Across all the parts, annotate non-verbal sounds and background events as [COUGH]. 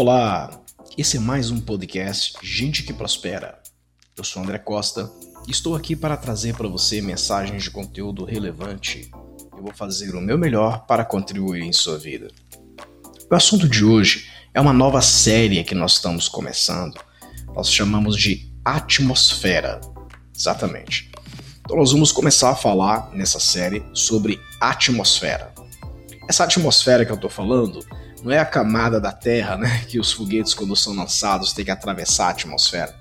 Olá, esse é mais um podcast Gente que Prospera. Eu sou André Costa e estou aqui para trazer para você mensagens de conteúdo relevante. Eu vou fazer o meu melhor para contribuir em sua vida. O assunto de hoje é uma nova série que nós estamos começando. Nós chamamos de Atmosfera. Exatamente. Então nós vamos começar a falar nessa série sobre atmosfera. Essa atmosfera que eu estou falando não é a camada da Terra, né, que os foguetes quando são lançados têm que atravessar a atmosfera.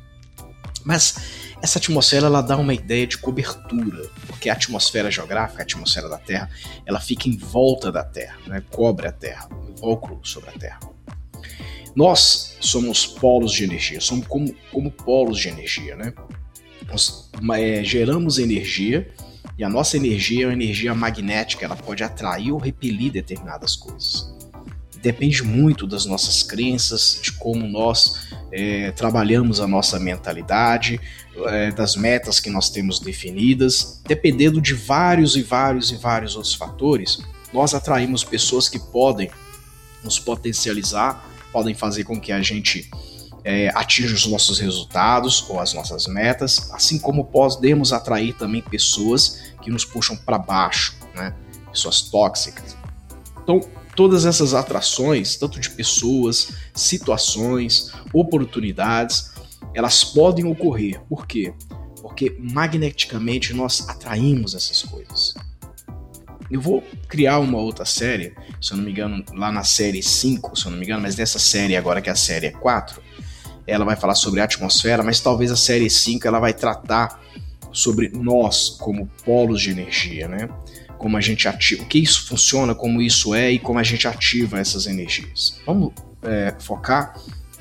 Mas essa atmosfera ela dá uma ideia de cobertura, porque a atmosfera geográfica, a atmosfera da Terra, ela fica em volta da Terra, né, cobre a Terra, invólucro sobre a Terra. Nós somos polos de energia, somos como, como polos de energia, né? Nós é, geramos energia e a nossa energia é uma energia magnética, ela pode atrair ou repelir determinadas coisas depende muito das nossas crenças, de como nós é, trabalhamos a nossa mentalidade, é, das metas que nós temos definidas. Dependendo de vários e vários e vários outros fatores, nós atraímos pessoas que podem nos potencializar, podem fazer com que a gente é, atinja os nossos resultados ou as nossas metas, assim como podemos atrair também pessoas que nos puxam para baixo, né? pessoas tóxicas. Então, todas essas atrações, tanto de pessoas, situações, oportunidades, elas podem ocorrer. Por quê? Porque magneticamente nós atraímos essas coisas. Eu vou criar uma outra série, se eu não me engano, lá na série 5, se eu não me engano, mas nessa série agora que é a série 4, ela vai falar sobre a atmosfera, mas talvez a série 5 ela vai tratar sobre nós como polos de energia, né? Como a gente ativa, o que isso funciona, como isso é e como a gente ativa essas energias. Vamos é, focar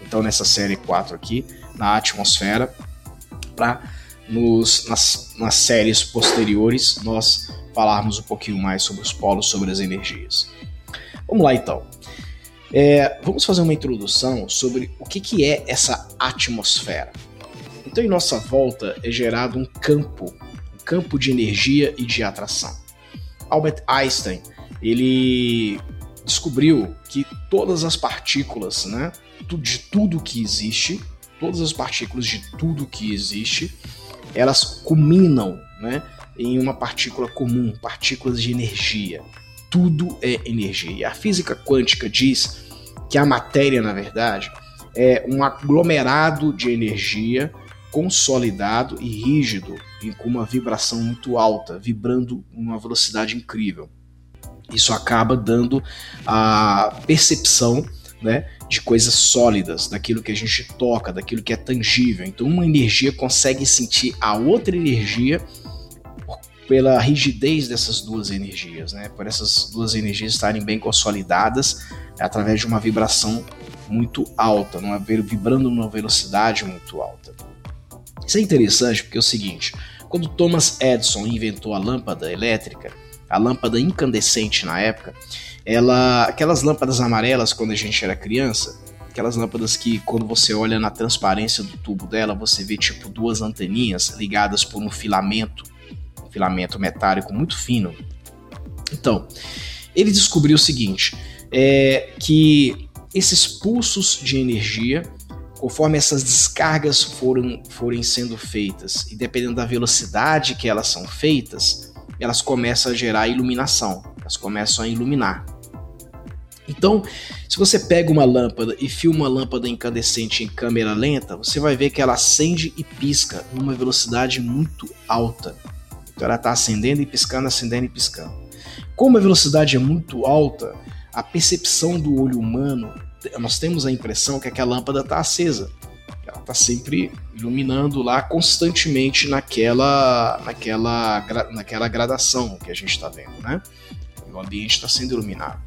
então nessa série 4 aqui, na atmosfera, para nas, nas séries posteriores nós falarmos um pouquinho mais sobre os polos, sobre as energias. Vamos lá então. É, vamos fazer uma introdução sobre o que, que é essa atmosfera. Então, em nossa volta é gerado um campo, um campo de energia e de atração. Albert Einstein, ele descobriu que todas as partículas, né, de tudo que existe, todas as partículas de tudo que existe, elas culminam, né, em uma partícula comum, partículas de energia. Tudo é energia. E a física quântica diz que a matéria, na verdade, é um aglomerado de energia consolidado e rígido e com uma vibração muito alta, vibrando uma velocidade incrível. Isso acaba dando a percepção né, de coisas sólidas, daquilo que a gente toca, daquilo que é tangível. Então, uma energia consegue sentir a outra energia pela rigidez dessas duas energias, né? por essas duas energias estarem bem consolidadas através de uma vibração muito alta, numa, vibrando numa velocidade muito alta. Isso é interessante porque é o seguinte: quando Thomas Edison inventou a lâmpada elétrica, a lâmpada incandescente na época, ela, aquelas lâmpadas amarelas quando a gente era criança, aquelas lâmpadas que quando você olha na transparência do tubo dela, você vê tipo duas anteninhas ligadas por um filamento, um filamento metálico muito fino. Então, ele descobriu o seguinte, é que esses pulsos de energia conforme essas descargas foram, forem sendo feitas e dependendo da velocidade que elas são feitas, elas começam a gerar iluminação, elas começam a iluminar. Então, se você pega uma lâmpada e filma uma lâmpada incandescente em câmera lenta, você vai ver que ela acende e pisca numa velocidade muito alta. Então ela está acendendo e piscando, acendendo e piscando. Como a velocidade é muito alta, a percepção do olho humano nós temos a impressão que aquela lâmpada está acesa. Ela está sempre iluminando lá constantemente naquela, naquela, naquela gradação que a gente está vendo, né? O ambiente está sendo iluminado.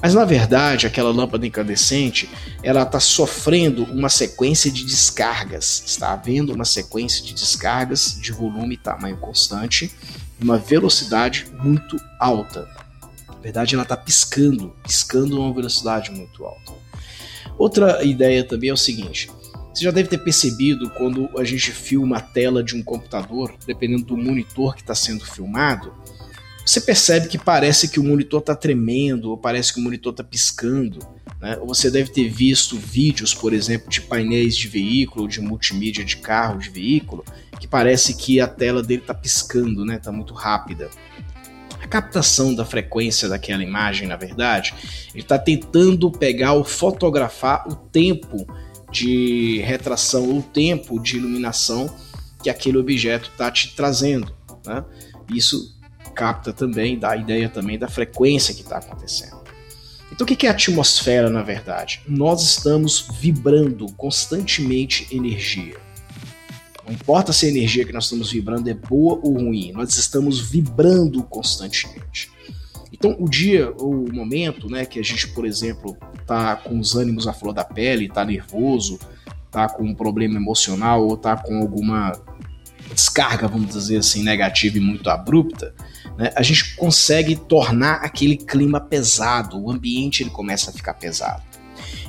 Mas na verdade, aquela lâmpada incandescente, ela está sofrendo uma sequência de descargas. Está havendo uma sequência de descargas de volume e tamanho constante, uma velocidade muito alta. Na verdade, ela está piscando, piscando a uma velocidade muito alta. Outra ideia também é o seguinte: você já deve ter percebido quando a gente filma a tela de um computador, dependendo do monitor que está sendo filmado, você percebe que parece que o monitor está tremendo, ou parece que o monitor está piscando. Né? Ou você deve ter visto vídeos, por exemplo, de painéis de veículo, de multimídia de carro, de veículo, que parece que a tela dele está piscando, né? Está muito rápida. Captação da frequência daquela imagem, na verdade, ele está tentando pegar ou fotografar o tempo de retração, o tempo de iluminação que aquele objeto está te trazendo. Né? Isso capta também, dá a ideia também da frequência que está acontecendo. Então, o que é a atmosfera, na verdade? Nós estamos vibrando constantemente energia. Não importa se a energia que nós estamos vibrando é boa ou ruim, nós estamos vibrando constantemente. Então, o dia, o momento, né, que a gente, por exemplo, tá com os ânimos à flor da pele, tá nervoso, tá com um problema emocional ou tá com alguma descarga, vamos dizer assim, negativa e muito abrupta, né, a gente consegue tornar aquele clima pesado, o ambiente ele começa a ficar pesado.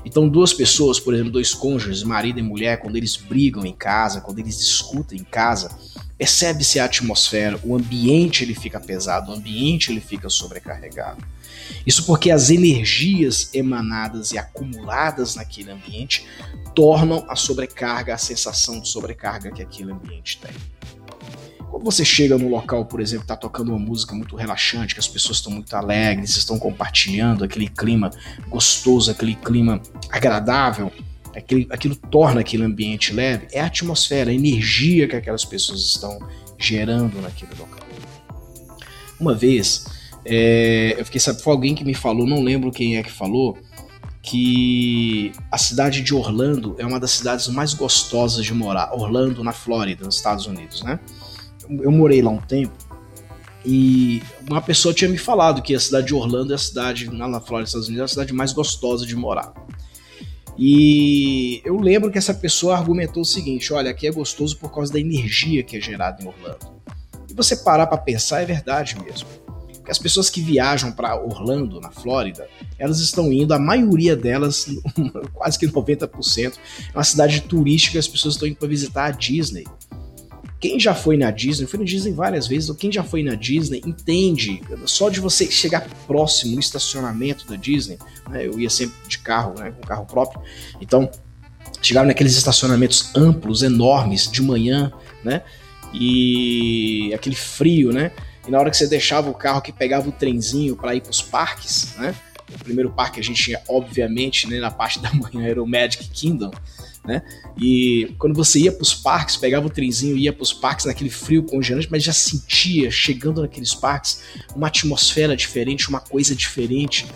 Então, duas pessoas, por exemplo, dois cônjuges, marido e mulher, quando eles brigam em casa, quando eles discutem em casa, percebe-se a atmosfera, o ambiente ele fica pesado, o ambiente ele fica sobrecarregado. Isso porque as energias emanadas e acumuladas naquele ambiente tornam a sobrecarga, a sensação de sobrecarga que aquele ambiente tem. Quando você chega no local, por exemplo, está tocando uma música muito relaxante, que as pessoas estão muito alegres, estão compartilhando aquele clima gostoso, aquele clima agradável, aquele, aquilo torna aquele ambiente leve, é a atmosfera, a energia que aquelas pessoas estão gerando naquele local. Uma vez, é, eu fiquei sabendo, foi alguém que me falou, não lembro quem é que falou, que a cidade de Orlando é uma das cidades mais gostosas de morar. Orlando, na Flórida, nos Estados Unidos, né? Eu morei lá um tempo e uma pessoa tinha me falado que a cidade de Orlando é a cidade, na Flórida, Estados Unidos, é a cidade mais gostosa de morar. E eu lembro que essa pessoa argumentou o seguinte: olha, aqui é gostoso por causa da energia que é gerada em Orlando. E você parar para pensar, é verdade mesmo. Porque as pessoas que viajam para Orlando, na Flórida, elas estão indo, a maioria delas, [LAUGHS] quase que 90%, é uma cidade turística, as pessoas estão indo para visitar a Disney. Quem já foi na Disney, foi na Disney várias vezes, quem já foi na Disney entende, só de você chegar próximo no estacionamento da Disney, né, eu ia sempre de carro, né, com carro próprio, então chegava naqueles estacionamentos amplos, enormes, de manhã, né, e aquele frio, né, e na hora que você deixava o carro que pegava o trenzinho para ir para os parques, né, o primeiro parque que a gente tinha, obviamente, né, na parte [LAUGHS] da manhã era o Magic Kingdom, né? E quando você ia para os parques, pegava o trenzinho e ia para os parques naquele frio congelante, mas já sentia, chegando naqueles parques, uma atmosfera diferente, uma coisa diferente,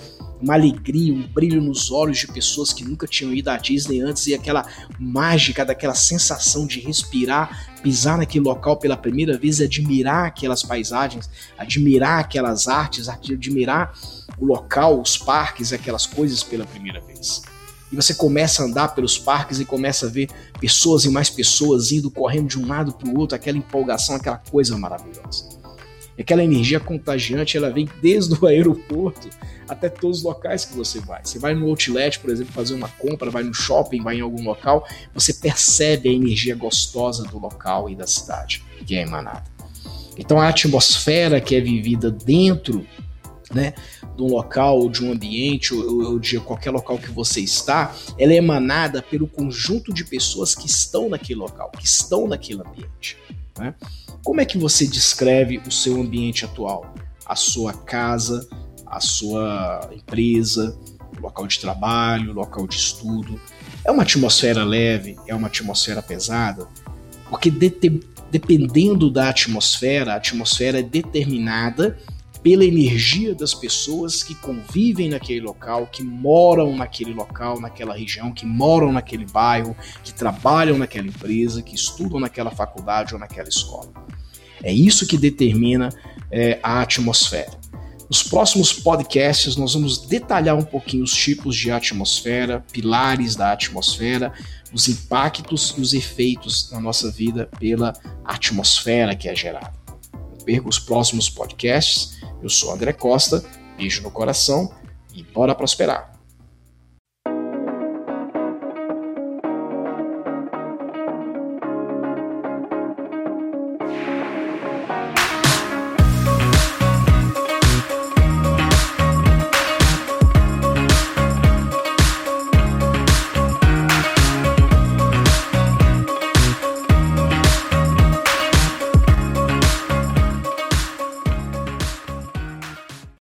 uma alegria, um brilho nos olhos de pessoas que nunca tinham ido à Disney antes e aquela mágica daquela sensação de respirar, pisar naquele local pela primeira vez e admirar aquelas paisagens, admirar aquelas artes, admirar o local, os parques, aquelas coisas pela primeira vez e você começa a andar pelos parques e começa a ver pessoas e mais pessoas indo correndo de um lado para o outro, aquela empolgação, aquela coisa maravilhosa. Aquela energia contagiante, ela vem desde o [LAUGHS] aeroporto até todos os locais que você vai. Você vai no outlet, por exemplo, fazer uma compra, vai no shopping, vai em algum local, você percebe a energia gostosa do local e da cidade que é emanada. Então a atmosfera que é vivida dentro né, de um local, ou de um ambiente, ou, ou, de qualquer local que você está, ela é emanada pelo conjunto de pessoas que estão naquele local, que estão naquele ambiente. Né? Como é que você descreve o seu ambiente atual? A sua casa, a sua empresa, o local de trabalho, o local de estudo. É uma atmosfera leve? É uma atmosfera pesada? Porque de, dependendo da atmosfera, a atmosfera é determinada pela energia das pessoas que convivem naquele local, que moram naquele local, naquela região, que moram naquele bairro, que trabalham naquela empresa, que estudam naquela faculdade ou naquela escola. É isso que determina é, a atmosfera. Nos próximos podcasts, nós vamos detalhar um pouquinho os tipos de atmosfera, pilares da atmosfera, os impactos e os efeitos na nossa vida pela atmosfera que é gerada. Perca os próximos podcasts eu sou André Costa, beijo no coração e bora prosperar!